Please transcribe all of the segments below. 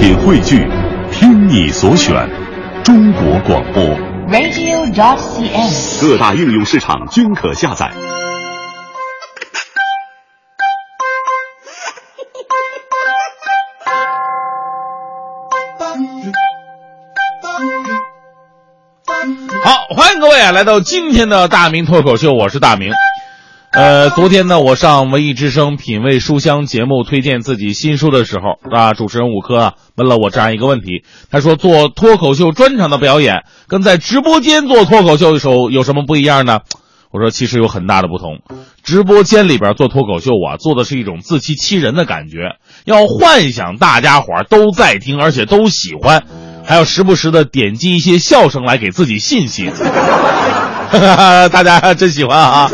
品汇聚，听你所选，中国广播。radio.dot.cn，。各大应用市场均可下载。好，欢迎各位啊，来到今天的大明脱口秀，我是大明。呃，昨天呢，我上文艺之声品味书香节目推荐自己新书的时候啊，主持人五科啊问了我这样一个问题，他说做脱口秀专场的表演跟在直播间做脱口秀的时候有什么不一样呢？我说其实有很大的不同，直播间里边做脱口秀啊，做的是一种自欺欺人的感觉，要幻想大家伙儿都在听，而且都喜欢，还要时不时的点击一些笑声来给自己信心。大家真喜欢啊！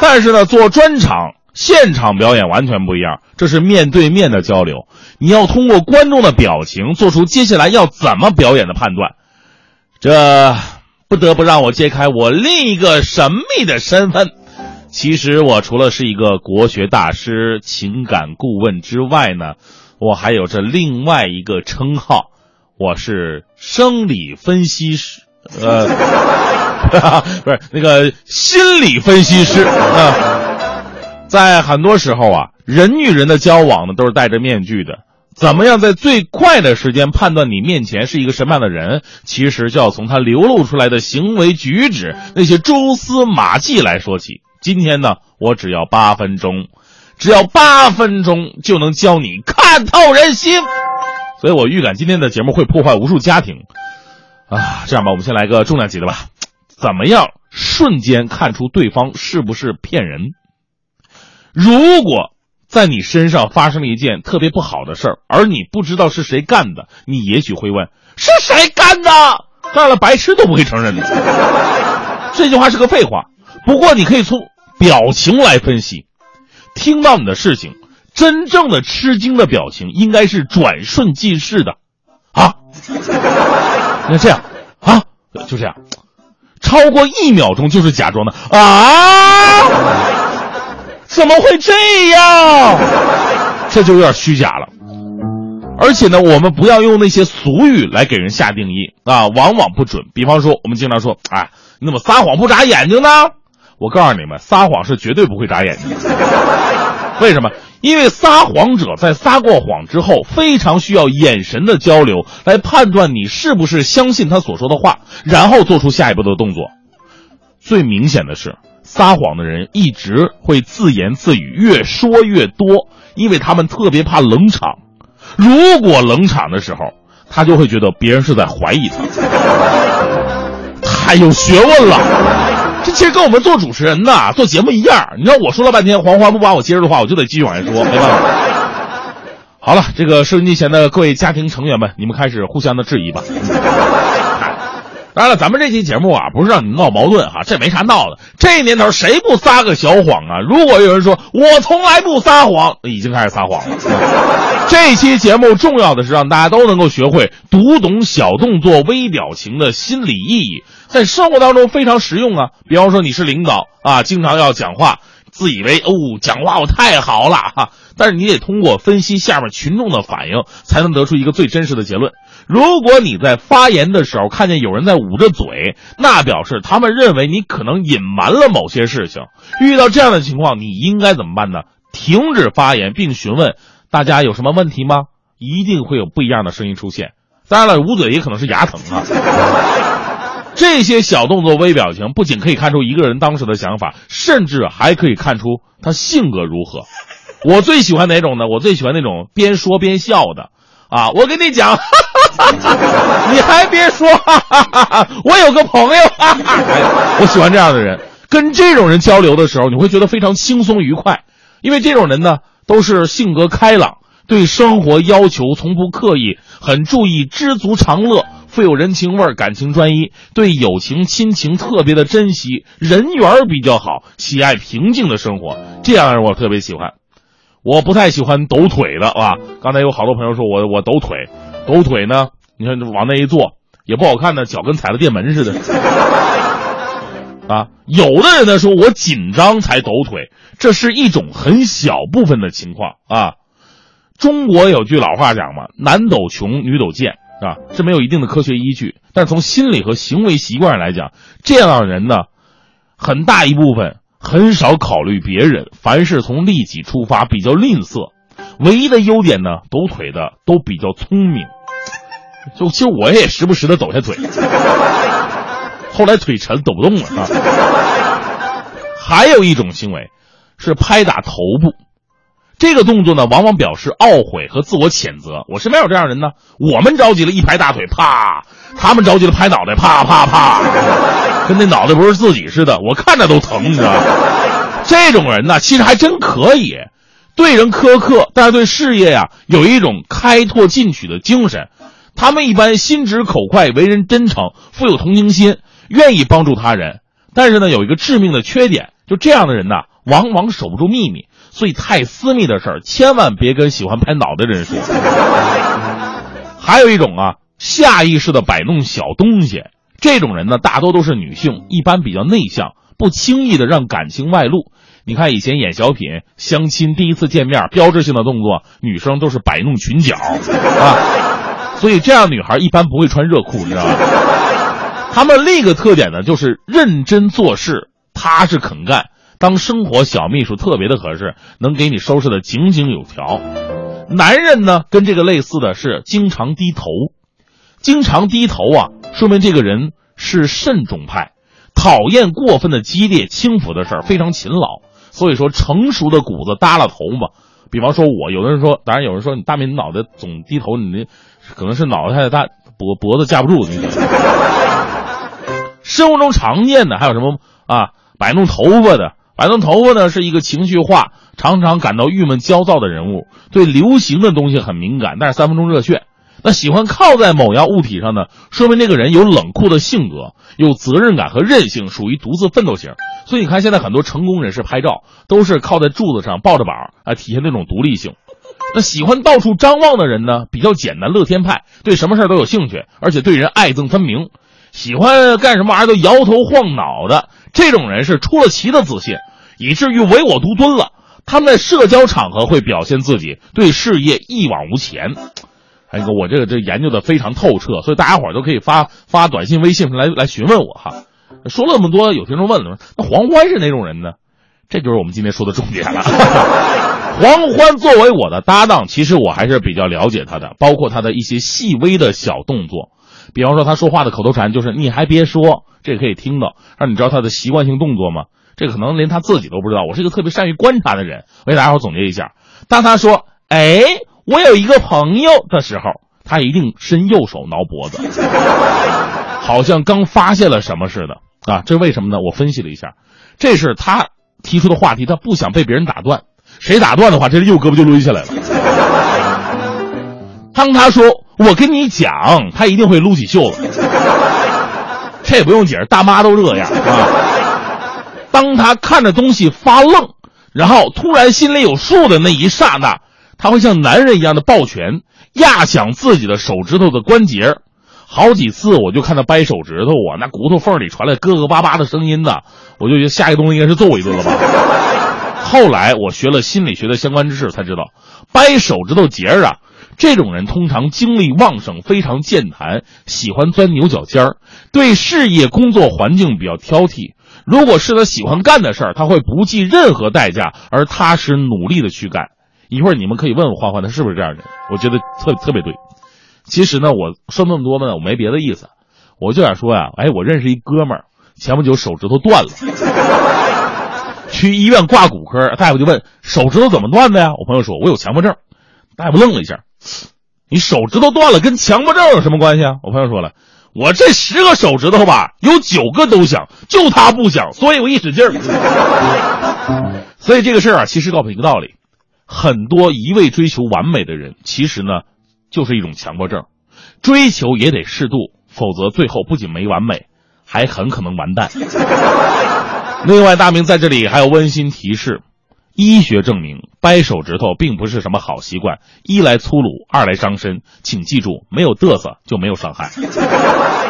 但是呢，做专场现场表演完全不一样，这是面对面的交流，你要通过观众的表情做出接下来要怎么表演的判断。这不得不让我揭开我另一个神秘的身份。其实我除了是一个国学大师、情感顾问之外呢，我还有着另外一个称号，我是生理分析师，呃。不是那个心理分析师啊，在很多时候啊，人与人的交往呢都是戴着面具的。怎么样在最快的时间判断你面前是一个什么样的人，其实就要从他流露出来的行为举止那些蛛丝马迹来说起。今天呢，我只要八分钟，只要八分钟就能教你看透人心。所以我预感今天的节目会破坏无数家庭啊！这样吧，我们先来个重量级的吧。怎么样瞬间看出对方是不是骗人？如果在你身上发生了一件特别不好的事儿，而你不知道是谁干的，你也许会问是谁干的？干了，白痴都不会承认的。这句话是个废话。不过你可以从表情来分析，听到你的事情，真正的吃惊的表情应该是转瞬即逝的，啊，那这样啊，就这样。超过一秒钟就是假装的啊！怎么会这样？这就有点虚假了。而且呢，我们不要用那些俗语来给人下定义啊，往往不准。比方说，我们经常说：“哎，你怎么撒谎不眨眼睛呢？”我告诉你们，撒谎是绝对不会眨眼睛。为什么？因为撒谎者在撒过谎之后，非常需要眼神的交流来判断你是不是相信他所说的话，然后做出下一步的动作。最明显的是，撒谎的人一直会自言自语，越说越多，因为他们特别怕冷场。如果冷场的时候，他就会觉得别人是在怀疑他，太有学问了。这 其实跟我们做主持人呐、做节目一样。你知道我说了半天，黄花不把我接着的话，我就得继续往下说，没办法。好了，这个收音机前的各位家庭成员们，你们开始互相的质疑吧。当然了，咱们这期节目啊，不是让你闹矛盾哈，这没啥闹的。这年头谁不撒个小谎啊？如果有人说我从来不撒谎，已经开始撒谎了。这期节目重要的是让大家都能够学会读懂小动作、微表情的心理意义，在生活当中非常实用啊。比方说你是领导啊，经常要讲话，自以为哦讲话我太好了哈，但是你得通过分析下面群众的反应，才能得出一个最真实的结论。如果你在发言的时候看见有人在捂着嘴，那表示他们认为你可能隐瞒了某些事情。遇到这样的情况，你应该怎么办呢？停止发言，并询问大家有什么问题吗？一定会有不一样的声音出现。当然了，捂嘴也可能是牙疼啊。这些小动作、微表情不仅可以看出一个人当时的想法，甚至还可以看出他性格如何。我最喜欢哪种呢？我最喜欢那种边说边笑的。啊，我跟你讲，哈哈哈你还别说，哈哈哈我有个朋友，哈 哈哎我喜欢这样的人。跟这种人交流的时候，你会觉得非常轻松愉快，因为这种人呢，都是性格开朗，对生活要求从不刻意，很注意知足常乐，富有人情味儿，感情专一，对友情亲情特别的珍惜，人缘比较好，喜爱平静的生活，这样人我特别喜欢。我不太喜欢抖腿的啊！刚才有好多朋友说我我抖腿，抖腿呢，你看往那一坐也不好看呢，脚跟踩了电门似的。啊，有的人呢说我紧张才抖腿，这是一种很小部分的情况啊。中国有句老话讲嘛，男抖穷，女抖贱，啊，是没有一定的科学依据。但从心理和行为习惯上来讲，这样的人呢，很大一部分很少考虑别人，凡事从利己出发，比较吝啬。唯一的优点呢，抖腿的都比较聪明。就其实我也时不时的抖下腿，后来腿沉抖不动了啊。还有一种行为，是拍打头部。这个动作呢，往往表示懊悔和自我谴责。我身边有这样人呢，我们着急了，一拍大腿，啪；他们着急了，拍脑袋，啪啪啪，跟那脑袋不是自己似的，我看着都疼，你知道吗？这种人呢，其实还真可以，对人苛刻，但是对事业呀，有一种开拓进取的精神。他们一般心直口快，为人真诚，富有同情心，愿意帮助他人。但是呢，有一个致命的缺点，就这样的人呢，往往守不住秘密。所以，太私密的事儿，千万别跟喜欢拍脑袋的人说。还有一种啊，下意识的摆弄小东西，这种人呢，大多都是女性，一般比较内向，不轻易的让感情外露。你看以前演小品、相亲、第一次见面，标志性的动作，女生都是摆弄裙角啊。所以这样女孩一般不会穿热裤，你知道吗？他们另一个特点呢，就是认真做事，踏实肯干。当生活小秘书特别的合适，能给你收拾的井井有条。男人呢，跟这个类似的是经常低头，经常低头啊，说明这个人是慎重派，讨厌过分的激烈轻浮的事儿，非常勤劳。所以说，成熟的骨子耷拉头嘛。比方说，我有的人说，当然有人说你大明脑袋总低头，你那可能是脑袋太大，脖脖子架不住。你 生活中常见的还有什么啊？摆弄头发的。摆弄头发呢，是一个情绪化、常常感到郁闷、焦躁的人物，对流行的东西很敏感，但是三分钟热血。那喜欢靠在某样物体上呢，说明这个人有冷酷的性格，有责任感和韧性，属于独自奋斗型。所以你看，现在很多成功人士拍照都是靠在柱子上抱着板啊，体现那种独立性。那喜欢到处张望的人呢，比较简单、乐天派，对什么事都有兴趣，而且对人爱憎分明，喜欢干什么玩意儿都摇头晃脑的。这种人是出了奇的自信。以至于唯我独尊了。他们在社交场合会表现自己，对事业一往无前。哎哥，我这个这研究的非常透彻，所以大家伙都可以发发短信、微信来来询问我哈。说了那么多，有听众问了，那黄欢是哪种人呢？这就是我们今天说的重点了。黄欢作为我的搭档，其实我还是比较了解他的，包括他的一些细微的小动作，比方说他说话的口头禅就是“你还别说”，这可以听到。让你知道他的习惯性动作吗？这可能连他自己都不知道。我是一个特别善于观察的人，我给大家伙总结一下：当他说“哎，我有一个朋友”的时候，他一定伸右手挠脖子，好像刚发现了什么似的啊！这是为什么呢？我分析了一下，这是他提出的话题，他不想被别人打断。谁打断的话，这右胳膊就抡下来了。当他说“我跟你讲”，他一定会撸起袖子。这也不用解释，大妈都这样啊。当他看着东西发愣，然后突然心里有数的那一刹那，他会像男人一样的抱拳，压响自己的手指头的关节。好几次我就看他掰手指头，啊那骨头缝里传来咯咯巴巴的声音呢，我就觉得下一个动作应该是揍我一顿了吧。后来我学了心理学的相关知识，才知道掰手指头节儿啊，这种人通常精力旺盛，非常健谈，喜欢钻牛角尖儿，对事业工作环境比较挑剔。如果是他喜欢干的事儿，他会不计任何代价而踏实努力的去干。一会儿你们可以问问欢欢，他是不是这样的人？我觉得特特别对。其实呢，我说那么多呢，我没别的意思，我就想说呀，哎，我认识一哥们儿，前不久手指头断了，去医院挂骨科，大夫就问手指头怎么断的呀？我朋友说，我有强迫症。大夫愣了一下，你手指头断了跟强迫症有什么关系啊？我朋友说了。我这十个手指头吧，有九个都响，就他不响，所以我一使劲儿。所以这个事儿啊，其实告诉一个道理：很多一味追求完美的人，其实呢，就是一种强迫症。追求也得适度，否则最后不仅没完美，还很可能完蛋。另外，大明在这里还有温馨提示。医学证明，掰手指头并不是什么好习惯，一来粗鲁，二来伤身。请记住，没有嘚瑟就没有伤害。